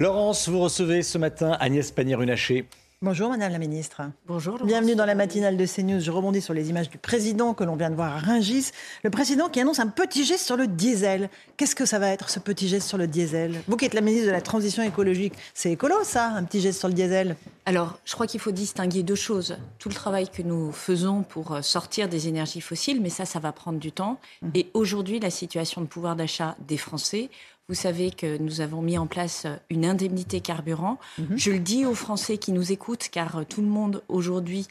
Laurence, vous recevez ce matin Agnès Pannier-Runacher. Bonjour Madame la Ministre. Bonjour. Laurence. Bienvenue dans la matinale de CNews. Je rebondis sur les images du président que l'on vient de voir à Ringis. Le président qui annonce un petit geste sur le diesel. Qu'est-ce que ça va être ce petit geste sur le diesel? Vous qui êtes la ministre de la Transition écologique, c'est écolo ça, un petit geste sur le diesel? Alors, je crois qu'il faut distinguer deux choses. Tout le travail que nous faisons pour euh, sortir des énergies fossiles, mais ça, ça va prendre du temps. Et aujourd'hui, la situation de pouvoir d'achat des Français. Vous savez que nous avons mis en place une indemnité carburant. Je le dis aux Français qui nous écoutent, car euh, tout le monde aujourd'hui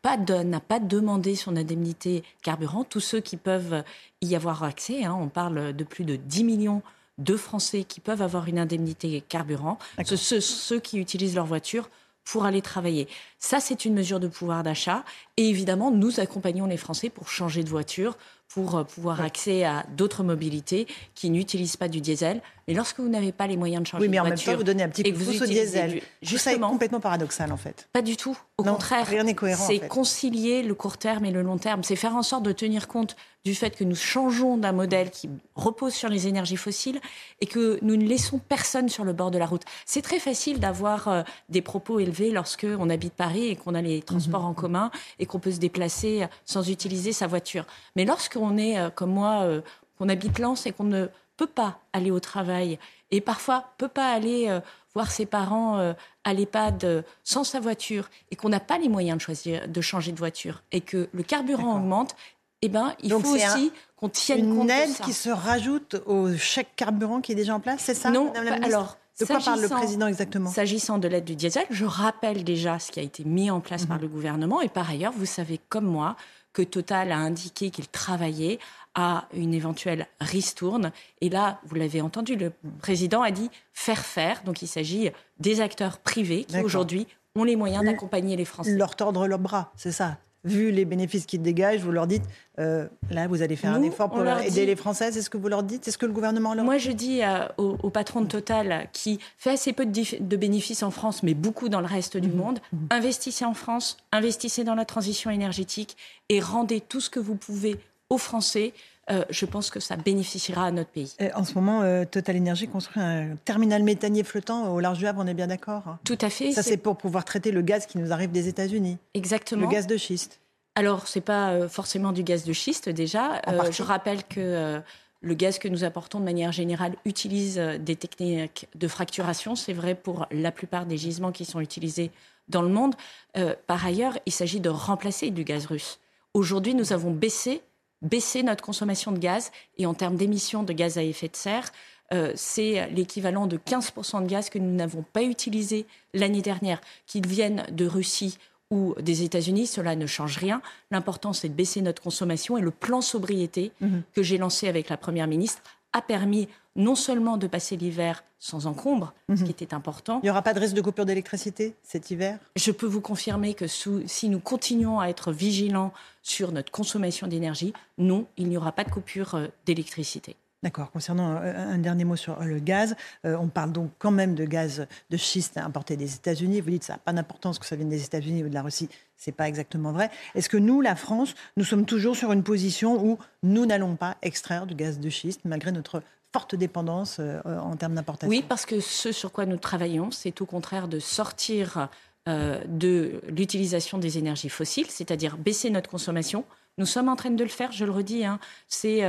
pas de- n'a pas demandé son indemnité carburant. Tous ceux qui peuvent y avoir accès, hein, on parle de plus de 10 millions de Français qui peuvent avoir une indemnité carburant. Ce- ceux qui utilisent leur voiture pour aller travailler. Ça, c'est une mesure de pouvoir d'achat. Et évidemment, nous accompagnons les Français pour changer de voiture, pour euh, pouvoir accès à d'autres mobilités qui n'utilisent pas du diesel. Mais lorsque vous n'avez pas les moyens de changer Oui, mais de en même voiture, temps, vous donnez un petit et coup de pouce au diesel. du- Tout ça est complètement paradoxal en fait. Pas du tout. Au Non, contraire, rien n'est cohérent, en c'est fait. concilier le court terme et le long terme. C'est faire en sorte de tenir compte du fait que nous changeons d'un modèle qui repose sur les énergies fossiles et que nous ne laissons personne sur le bord de la route. C'est très facile d'avoir euh, des propos élevés lorsque on habite Paris et qu'on a les transports en commun et qu'on peut se déplacer sans utiliser sa voiture. Mais lorsqu'on est euh, comme moi, euh, qu'on habite Lens et qu'on ne peut pas aller au travail et parfois peut pas aller euh, voir ses parents euh, à l'EHPAD euh, sans sa voiture et qu'on n'a pas les moyens de choisir de changer de voiture et que le carburant augmente, eh ben il Donc faut un- aussi qu'on tienne compte Une de aide ça. qui se rajoute au chèque carburant qui est déjà en place, c'est ça non, Madame la Ministre alors De quoi parle le président exactement? S'agissant de l'aide du diesel, je rappelle déjà ce qui a été mis en place Mhm. par le gouvernement. Et par ailleurs, vous savez comme moi que Total a indiqué qu'il travaillait à une éventuelle ristourne. Et là, vous l'avez entendu, le Mhm. président a dit faire faire. Donc il s'agit des acteurs privés qui D'accord. aujourd'hui ont les moyens Le- d'accompagner les Français. Leur tordre leurs bras, c'est ça? Vu les bénéfices qu'ils dégagent, vous leur dites euh, là, vous allez faire un effort pour leur aider dit- les Françaises. Est-ce que vous leur dites Est-ce que le gouvernement leur Moi, je dis euh, au, au patron de Total, qui fait assez peu de, bénéfices en France, mais beaucoup dans le reste Mhm. du monde, investissez en France, investissez dans la transition énergétique et rendez tout ce que vous pouvez aux Français. Euh, je pense que ça bénéficiera à notre pays. En ce moment, euh, Total Energy construit un terminal méthanier flottant au large du Havre, on est bien d'accord Tout à fait. Ça, c'est pour pouvoir traiter le gaz qui nous arrive des États-Unis, exactement. le gaz de schiste. Alors, c'est pas euh, forcément du gaz de schiste déjà. Euh, je rappelle que le gaz que nous apportons de manière générale utilise des techniques de fracturation. C'est vrai pour la plupart des gisements qui sont utilisés dans le monde. Euh, par ailleurs, il s'agit de remplacer du gaz russe. Aujourd'hui, nous avons baissé, baissé notre consommation de gaz et en termes d'émissions de gaz à effet de serre, euh, c'est l'équivalent de 15% de gaz que nous n'avons pas utilisé l'année dernière, qu'ils viennent de Russie ou des États-Unis, cela ne change rien. L'important, c'est de baisser notre consommation et le plan sobriété Mhm. que j'ai lancé avec la Première ministre a permis non seulement de passer l'hiver sans encombre, ce Mhm. qui était important, Il n'y aura pas de risque de coupure d'électricité cet hiver? Je peux vous confirmer que sous- si nous continuons à être vigilants sur notre consommation d'énergie, non, il n'y aura pas de coupure euh, d'électricité. D'accord. Concernant euh, un dernier mot sur euh, le gaz, euh, on parle donc quand même de gaz de schiste importé des États-Unis. Vous dites que ça n'a pas d'importance que ça vienne des États-Unis ou de la Russie. C'est pas exactement vrai. Est-ce que nous, la France, nous sommes toujours sur une position où nous n'allons pas extraire du gaz de schiste malgré notre forte dépendance en termes d'importation? Oui, parce que ce sur quoi nous travaillons, c'est au contraire de sortir de l'utilisation des énergies fossiles, c'est-à-dire baisser notre consommation. Nous sommes en train de le faire, je le redis, hein. c'est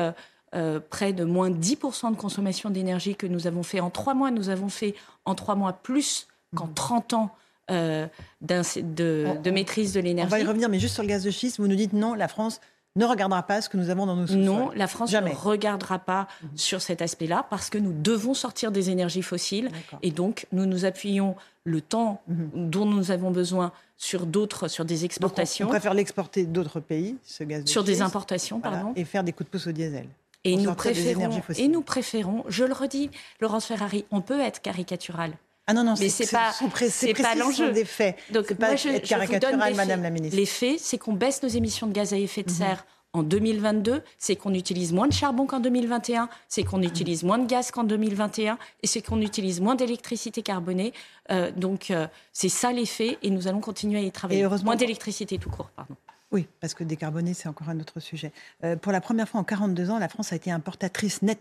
euh, près de moins 10% de consommation d'énergie que nous avons fait en trois mois. Nous avons fait en trois mois plus qu'en 30 ans euh, de, On- de maîtrise de On va y l'énergie. revenir, mais juste sur le gaz de schiste, vous nous dites non, la France ne regardera pas ce que nous avons dans nos sous-sols. Non, la France Jamais. ne regardera pas sur cet aspect-là parce que nous devons sortir des énergies fossiles et donc nous nous appuyons le temps Mhm. dont nous avons besoin sur d'autres, sur des Donc, on- exportations, on préfère l'exporter d'autres pays, ce gaz de sur des schiste, importations, voilà, pardon. et faire des coups de pouce au diesel. Et nous, préférons, et nous préférons, je le redis, Laurence Ferrari, on peut être caricatural. Ah non, non, c'est pas, c'est pas l'enjeu. des faits. Donc, pas je, être caricatural, Madame la Ministre. Les faits, c'est qu'on baisse nos émissions de gaz à effet de mhm. serre en 2022, c'est qu'on utilise moins de charbon qu'en 2021, c'est qu'on utilise moins de gaz qu'en 2021, et c'est qu'on utilise moins d'électricité carbonée. Euh, donc, euh, c'est ça l'effet, et nous allons continuer à y travailler. moins d'électricité tout court, pardon. Oui, parce que décarboner, c'est encore un autre sujet. Euh, pour la première fois en 42 ans, la France a été importatrice nette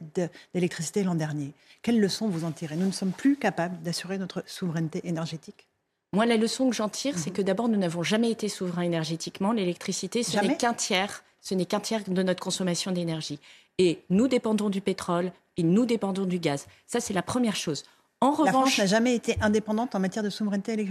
d'électricité l'an dernier. Quelles leçons vous en tirez? Nous ne sommes plus capables d'assurer notre souveraineté énergétique moi, la leçon que j'en tire, c'est mhm. que d'abord, nous n'avons jamais été souverains énergétiquement. L'électricité, ce n'est qu'un tiers ce n'est qu'un tiers de notre consommation d'énergie. Et nous dépendons du pétrole et nous dépendons du gaz. Ça, c'est la première chose. En revanche, la France n'a jamais été indépendante en matière de souveraineté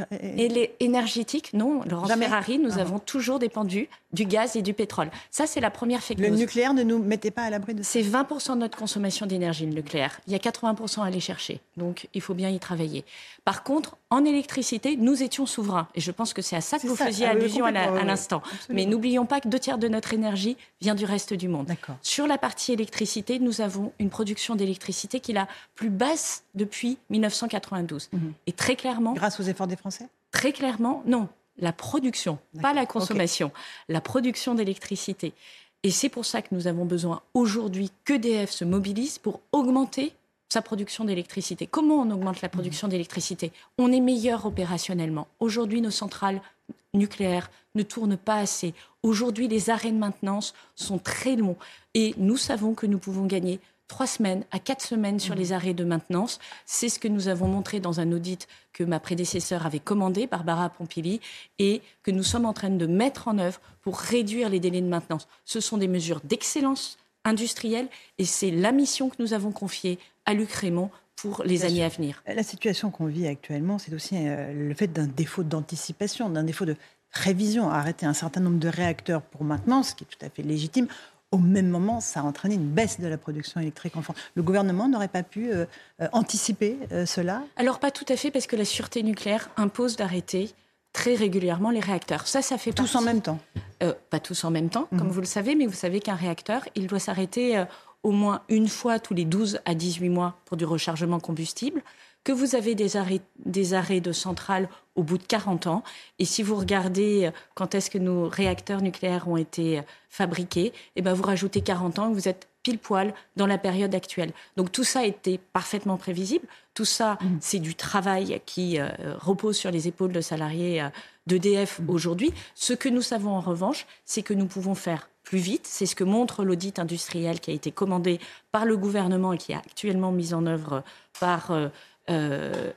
énergétique. Non, Laurence Ferrari, nous ah avons toujours dépendu du gaz et du pétrole. Ça, c'est la première fake Le nucléaire ne nous mettait pas à l'abri de ça. C'est 20% de notre consommation d'énergie, le nucléaire. Il y a 80% à aller chercher. Donc, il faut bien y travailler. Par contre, en électricité, nous étions souverains. Et je pense que c'est à ça que vous faisiez ah allusion à l'instant. Mais n'oublions pas que deux tiers de notre énergie vient du reste du monde. Sur la partie électricité, nous avons une production d'électricité qui est la plus basse depuis 1992. Mhm. Et très clairement... Grâce aux efforts des Français? Très clairement, non la production, pas la consommation, la production d'électricité. Et c'est pour ça que nous avons besoin aujourd'hui qu'EDF se mobilise pour augmenter sa production d'électricité. Comment on augmente la production mhm. d'électricité? On est meilleur opérationnellement. Aujourd'hui, nos centrales nucléaires ne tournent pas assez. Aujourd'hui, les arrêts de maintenance sont très longs. Et nous savons que nous pouvons gagner trois semaines à quatre semaines sur les mmh. arrêts de maintenance. C'est ce que nous avons montré dans un audit que ma prédécesseur avait commandé, Barbara Pompili, et que nous sommes en train de mettre en œuvre pour réduire les délais de maintenance. Ce sont des mesures d'excellence industrielle et c'est la mission que nous avons confiée à Luc Raymond pour les années à venir. La situation qu'on vit actuellement, c'est aussi euh, le fait d'un défaut d'anticipation, d'un défaut de révision, arrêter un certain nombre de réacteurs pour maintenance, ce qui est tout à fait légitime, au même moment, ça a entraîné une baisse de la production électrique en France. Le gouvernement n'aurait pas pu euh, euh, anticiper euh, cela? Alors pas tout à fait, parce que la sûreté nucléaire impose d'arrêter très régulièrement les réacteurs. Ça, ça fait tous en même temps? pas tous en même temps, comme mhm. vous le savez, mais vous savez qu'un réacteur, il doit s'arrêter au moins une fois tous les 12 à 18 mois pour du rechargement combustible que vous avez des arrêts, des arrêts de centrales au bout de 40 ans. Et si vous regardez euh, quand est-ce que nos réacteurs nucléaires ont été euh, fabriqués, eh ben vous rajoutez 40 ans et vous êtes pile poil dans la période actuelle. Donc tout ça été parfaitement prévisible. Tout ça, mmh. c'est du travail qui euh, repose sur les épaules de salariés d'EDF mmh. aujourd'hui. Ce que nous savons en revanche, c'est que nous pouvons faire plus vite. C'est ce que montre l'audit industriel qui a été commandé par le gouvernement et qui est actuellement mis en œuvre par. Euh, e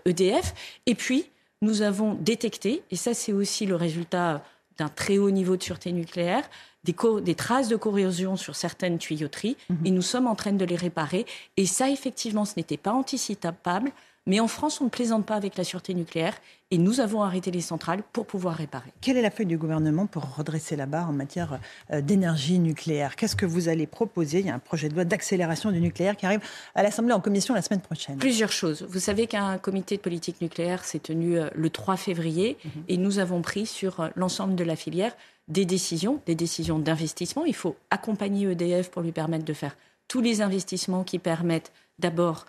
et puis, nous avons détecté, et ça c'est aussi le résultat d'un très haut niveau de sûreté nucléaire, des, des traces de corrosion sur certaines tuyauteries, mhm. et nous sommes en train de les réparer. Et ça, effectivement, ce n'était pas anticipable. Mais en France, on ne plaisante pas avec la sûreté nucléaire et nous avons arrêté les centrales pour pouvoir réparer. Quelle est la feuille du gouvernement pour redresser la barre en matière euh, d'énergie nucléaire? Qu'est-ce que vous allez proposer? Il y a un projet de loi d'accélération du nucléaire qui arrive à l'Assemblée en commission la semaine prochaine. Plusieurs choses. Vous savez qu'un comité de politique nucléaire s'est tenu euh, le 3 février mhm. et nous avons pris sur euh, l'ensemble de la filière des décisions, des décisions d'investissement. Il faut accompagner EDF pour lui permettre de faire tous les investissements qui permettent d'abord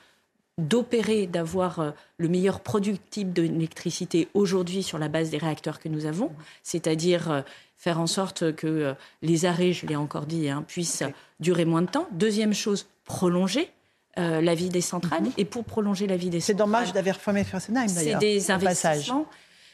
d'opérer, d'avoir euh, le meilleur produit type d'électricité aujourd'hui sur la base des réacteurs que nous avons, c'est-à-dire euh, faire en sorte que euh, les arrêts, je l'ai encore dit, hein, puissent durer moins de temps. Deuxième chose, prolonger la vie des centrales. Mhm. Et pour prolonger la vie des centrales... C'est dommage d'avoir fermé Fessenheim, d'ailleurs. C'est des investissements.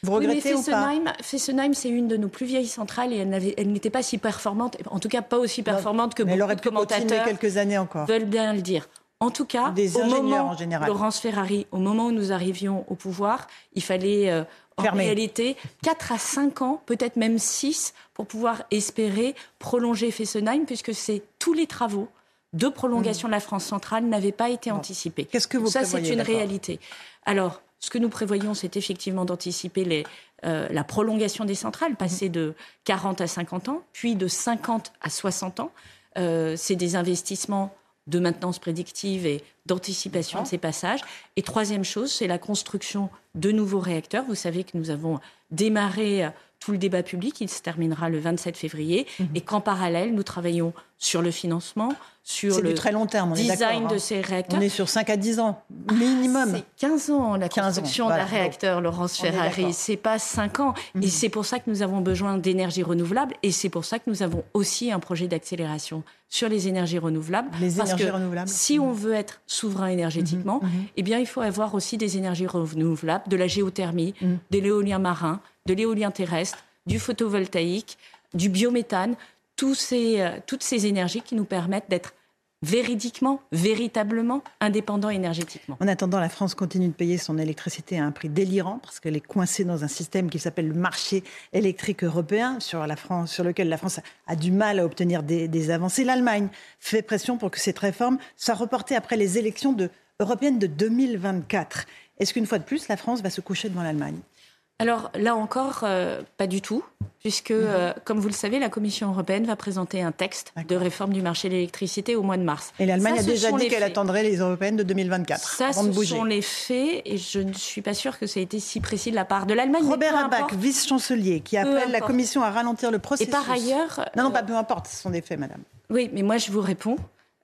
Vous regrettez ou pas Fessenheim, c'est une de nos plus vieilles centrales et elle, n'était pas si performante, en tout cas pas aussi performante que beaucoup elle aurait pu de commentateurs quelques années encore. veulent bien le dire. En tout cas, au moment, en général. Laurence Ferrari, au moment où nous arrivions au pouvoir, il fallait euh, en réalité 4 à 5 ans, peut-être même 6, pour pouvoir espérer prolonger Fessenheim, puisque c'est tous les travaux de prolongation de la France centrale n'avaient pas été anticipés. Qu'est-ce que vous Ça, c'est une réalité. Alors, ce que nous prévoyons, c'est effectivement d'anticiper euh, la prolongation des centrales, passer de 40 à 50 ans, puis de 50 à 60 ans. Euh, c'est des investissements de maintenance prédictive et d'anticipation de ces passages. Et troisième chose, c'est la construction de nouveaux réacteurs. Vous savez que nous avons démarré euh, tout le débat public, il se terminera le 27 février, mhm. et qu'en parallèle, nous travaillons sur le financement, sur le du très long terme, on est design d'accord, de hein. ces réacteurs. On est sur 5 à 10 ans, minimum. C'est 15 ans la 15 ans, construction voilà. d'un réacteur, Laurence Ferrari. C'est pas 5 ans. Mhm. Et c'est pour ça que nous avons besoin d'énergie renouvelable. Et c'est pour ça que nous avons aussi un projet d'accélération sur les énergies renouvelables. Les Parce énergies que renouvelables. Si on veut être souverain énergétiquement, Mhm, mhm. eh bien, il faut avoir aussi des énergies renouvelables, de la géothermie, Mhm. de l'éolien marin, de l'éolien terrestre, du photovoltaïque, du biométhane, euh, toutes ces énergies qui nous permettent d'être véridiquement, véritablement indépendants énergétiquement. En attendant, la France continue de payer son électricité à un prix délirant parce qu'elle est coincée dans un système qui s'appelle le marché électrique européen sur, lequel la France a du mal à obtenir des, des avancées. L'Allemagne fait pression pour que cette réforme soit reportée après les élections de, européennes de 2024. Est-ce qu'une fois de plus, la France va se coucher devant l'Allemagne? Alors là encore, euh, pas du tout, puisque, euh, comme vous le savez, la Commission européenne va présenter un texte de réforme du marché de l'électricité au mois de mars. Et l'Allemagne a déjà dit qu'elle attendrait les européennes de 2024 Ça, avant de ce bouger. sont les faits, et je ne suis pas sûre que ça ait été si précis de la part de l'Allemagne. Robert peu Abac, importe. vice-chancelier, qui appelle la. Commission à ralentir le Et processus. par ailleurs, Non, non, euh, pas peu importe, ce sont des faits, madame. oui, mais moi je vous réponds.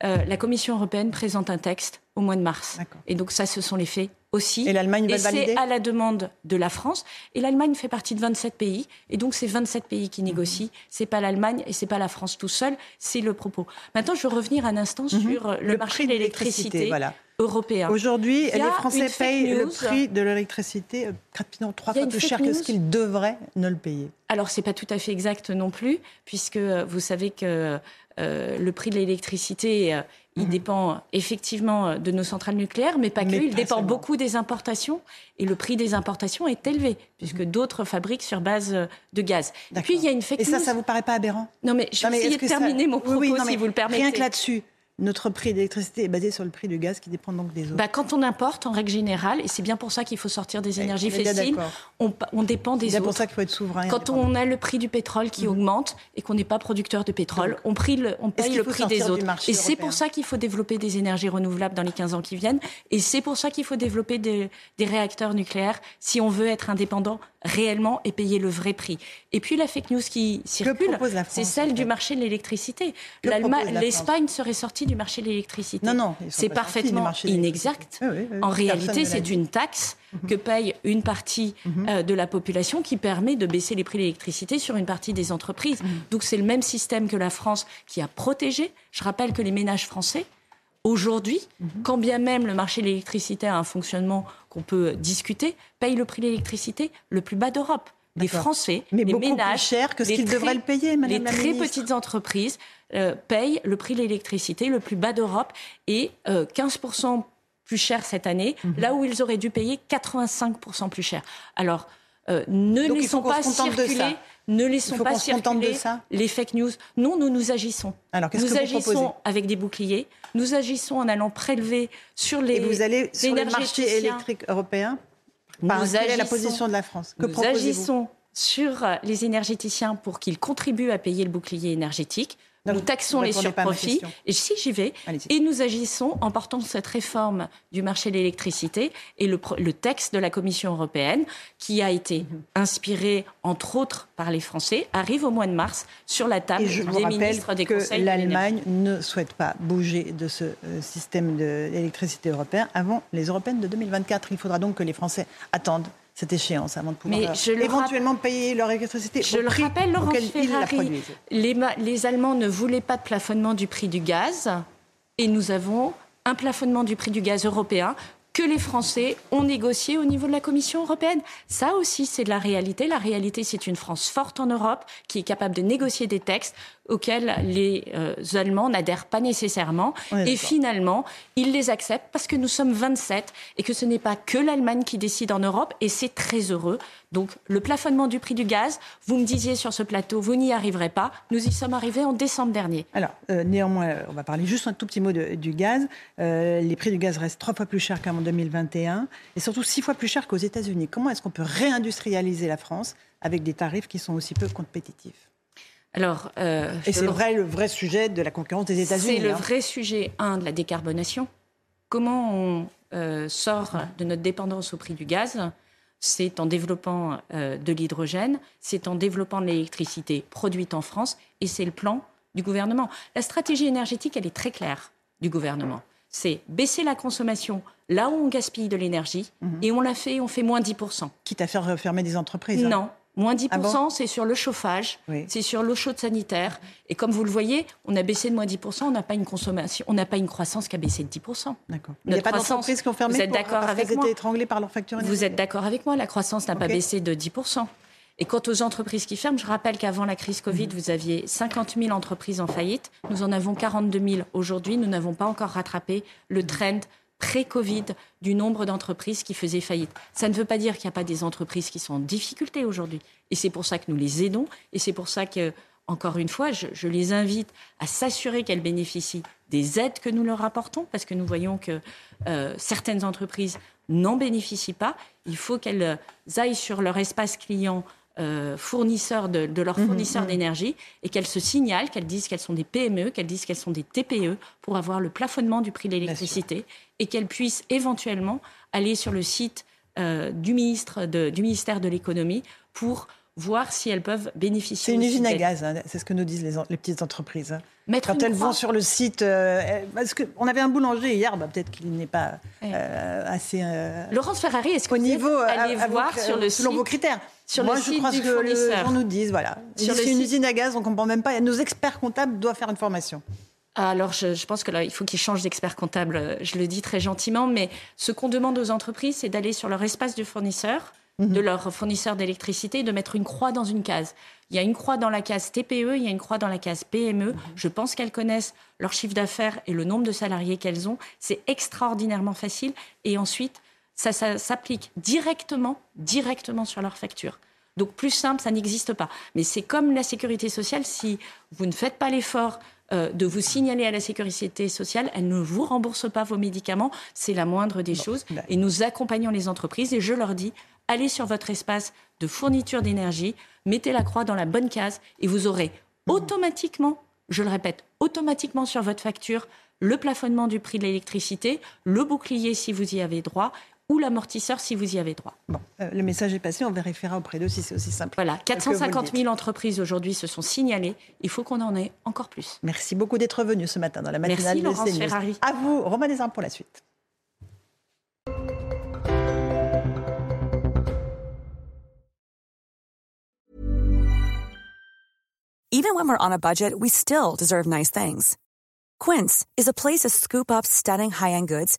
Euh, la Commission européenne présente un texte au mois de mars. Et donc ça, ce sont les faits aussi. Et l'Allemagne va Et le valider c'est à la demande de la France. Et l'Allemagne fait partie de 27 pays. Et donc, c'est 27 pays qui négocient. Mhm. C'est pas l'Allemagne et c'est pas la France tout seul. C'est le propos. Maintenant, je veux revenir un instant sur euh, le, marché de l'électricité Mhm. Voilà. européen. Aujourd'hui, les Français payent le news. prix de l'électricité euh, pratiquement trois fois plus cher que ce news. qu'ils devraient ne le payer. Alors, c'est pas tout à fait exact non plus, puisque euh, vous savez que le prix de l'électricité, euh, il dépend effectivement euh, de nos centrales nucléaires, mais pas que. Mhm. Il pas dépend seulement. beaucoup des importations, et le prix des importations est élevé, puisque d'autres fabriquent sur base euh, de gaz. Et Mhm. Puis, il y a une fake Et ça, news. ça vous paraît pas aberrant? Non, mais je Non, vais mais essayer de ça- terminer mon propos, oui, non, si vous le permettez. Rien que là-dessus, notre prix d'électricité est basé sur le prix du gaz qui dépend donc des autres. Bah, quand on importe, en règle générale, et c'est bien pour ça qu'il faut sortir des énergies fossiles, on, dépend des C'est autres. pour ça qu'il faut être souverain. Quand on a le prix du pétrole qui augmente et qu'on n'est pas producteur de pétrole, on, prie le- on paye le prix des autres. Et c'est pour ça qu'il faut développer des énergies renouvelables dans les 15 ans qui viennent. Et c'est pour ça qu'il faut développer des, des réacteurs nucléaires si on veut être indépendant réellement et payer le vrai prix. Et puis la fake news qui circule, c'est celle en du marché de l'électricité. L'Espagne serait sortie du marché de l'électricité. Non, non, c'est parfaitement inexact. Oui, oui, oui, En réalité, c'est une taxe que paye une partie euh, de la population qui permet de baisser les prix de l'électricité sur une partie des entreprises. Donc c'est le même système que la France qui a protégé. Je rappelle que les ménages français, aujourd'hui, quand bien même le marché de l'électricité a un fonctionnement qu'on peut discuter, payent le prix de l'électricité le plus bas d'Europe. Les. Français, Mais les beaucoup plus ménages, cher que ce les qu'ils très- devraient le payer, Madame Les la très petites entreprises euh, payent le prix de l'électricité le plus bas d'Europe et euh, 15% plus cher cette année, Mhm. là où ils auraient dû payer 85% plus cher. Alors, euh, ne Donc, laissons pas circuler, ne laissons pas circuler les fake news. Non, nous nous agissons. Alors, nous que vous agissons proposez avec des boucliers. Nous agissons en allant prélever sur les Et vous allez sur le marché énergéticiens. électrique européen Nous Par- Quelle est la position de la France Que nous agissons sur les énergéticiens pour qu'ils contribuent à payer le bouclier énergétique. Nous taxons les surprofits. Et si j'y vais, et nous agissons en portant cette réforme du marché de l'électricité et le, texte de la Commission européenne, qui a été Mhm. inspiré, entre autres, par les Français, arrive au mois de mars sur la table Et je vous des ministres des que conseils. l'Allemagne ne souhaite pas bouger de ce euh, système d'électricité européen avant les européennes de 2024. Il faudra donc que les Français attendent cette échéance avant de pouvoir Mais euh, éventuellement payer leur électricité Je au le prix rappelle, Laurence ils Ferrari, les, les Allemands ne voulaient pas de plafonnement du prix du gaz et nous avons un plafonnement du prix du gaz européen que les Français ont négocié au niveau de la Commission européenne. Ça aussi, c'est de la réalité. La réalité, c'est une France forte en Europe qui est capable de négocier des textes auxquels les euh, Allemands n'adhèrent pas nécessairement. Et finalement, ils les acceptent parce que nous sommes 27 et que ce n'est pas que l'Allemagne qui décide en Europe et c'est très heureux. Donc le plafonnement du prix du gaz, vous me disiez sur ce plateau, vous n'y arriverez pas. Nous y sommes arrivés en décembre dernier. Alors, euh, néanmoins, euh, on va parler juste un tout petit mot de- du gaz. Euh, les prix du gaz restent trois fois plus chers qu'en 2021 et surtout six fois plus chers qu'aux États-Unis. Comment est-ce qu'on peut réindustrialiser la France avec des tarifs qui sont aussi peu compétitifs? Alors, euh, Et c'est le- vrai, le vrai sujet de la concurrence des États-Unis. C'est le hein. vrai sujet, un, de la décarbonation. Comment on euh, sort de notre dépendance au prix du gaz? C'est en développant euh, de l'hydrogène, c'est en développant de l'électricité produite en France, et c'est le plan du gouvernement. La stratégie énergétique, elle est très claire du gouvernement. C'est baisser la consommation là où on gaspille de l'énergie mhm. et on l'a fait, on fait moins 10%. Quitte à faire refermer des entreprises. Hein. Non, Moins 10%, ah c'est sur le chauffage, c'est sur l'eau chaude sanitaire. Et comme vous le voyez, on a baissé de moins 10%, on n'a pas une consommation, on n'a pas une croissance qui a baissé de 10%. D'accord. Il n'y a pas d'entreprises qui ont fermé vous êtes d'accord avec moi. étranglées par leur facture Vous êtes d'accord avec moi, la croissance n'a pas baissé de 10%. Et quant aux entreprises qui ferment, je rappelle qu'avant la crise Covid, mhm. vous aviez 50 000 entreprises en faillite. Nous en avons 42 000 aujourd'hui. Nous n'avons pas encore rattrapé le trend pré-Covid du nombre d'entreprises qui faisaient faillite. Ça ne veut pas dire qu'il n'y a pas des entreprises qui sont en difficulté aujourd'hui. Et c'est pour ça que nous les aidons. Et c'est pour ça que, encore une fois, je, les invite à s'assurer qu'elles bénéficient des aides que nous leur apportons, parce que nous voyons que euh, certaines entreprises n'en bénéficient pas. Il faut qu'elles aillent sur leur espace client euh, fournisseurs de, de leurs mmh, fournisseurs mmh. d'énergie et qu'elles se signalent, qu'elles disent qu'elles sont des PME, qu'elles disent qu'elles sont des TPE pour avoir le plafonnement du prix de l'électricité et qu'elles puissent éventuellement aller sur le site euh, du, ministre du ministère de l'économie pour voir si elles peuvent bénéficier. C'est une usine à gaz, hein, c'est ce que nous disent les, petites entreprises. Hein. Quand elles vont sur le site, euh, parce qu'on avait un boulanger hier, bah, peut-être qu'il n'est pas euh, assez. Euh, Laurence Ferrari, est-ce que au niveau, allez voir sur le selon vos critères? sur Moi, le je crois que les gens nous disent, voilà, c'est une usine à gaz, on comprend même pas. Nos experts comptables doivent faire une formation. Alors, je, je, pense que là, il faut qu'ils changent d'expert comptable. Je le dis très gentiment, mais ce qu'on demande aux entreprises, c'est d'aller sur leur espace de fournisseur, Mhm. de leur fournisseur d'électricité de mettre une croix dans une case. Il y a une croix dans la case TPE, il y a une croix dans la case PME. Mhm. Je pense qu'elles connaissent leur chiffre d'affaires et le nombre de salariés qu'elles ont. C'est extraordinairement facile. Et ensuite, ça, s'applique directement, directement sur leur facture. Donc plus simple, ça n'existe pas. Mais c'est comme la sécurité sociale, si vous ne faites pas l'effort euh, de vous signaler à la sécurité sociale, elle ne vous rembourse pas vos médicaments, c'est la moindre des choses. Bah. Et nous accompagnons les entreprises et je leur dis, allez sur votre espace de fourniture d'énergie, mettez la croix dans la bonne case et vous aurez automatiquement, je le répète, automatiquement sur votre facture le plafonnement du prix de l'électricité, le bouclier si vous y avez droit ou l'amortisseur si vous y avez droit. Bon, euh, le message est passé, on vérifiera auprès d'eux si c'est aussi simple. Voilà, 450 000 entreprises aujourd'hui se sont signalées. Il faut qu'on en ait encore plus. Merci beaucoup d'être venu ce matin dans la matinale Merci, de Ferrari. À vous, Romain Desarmes, pour la suite. Even when we're on a budget, we still deserve nice things. Quince is a place to scoop up stunning high-end goods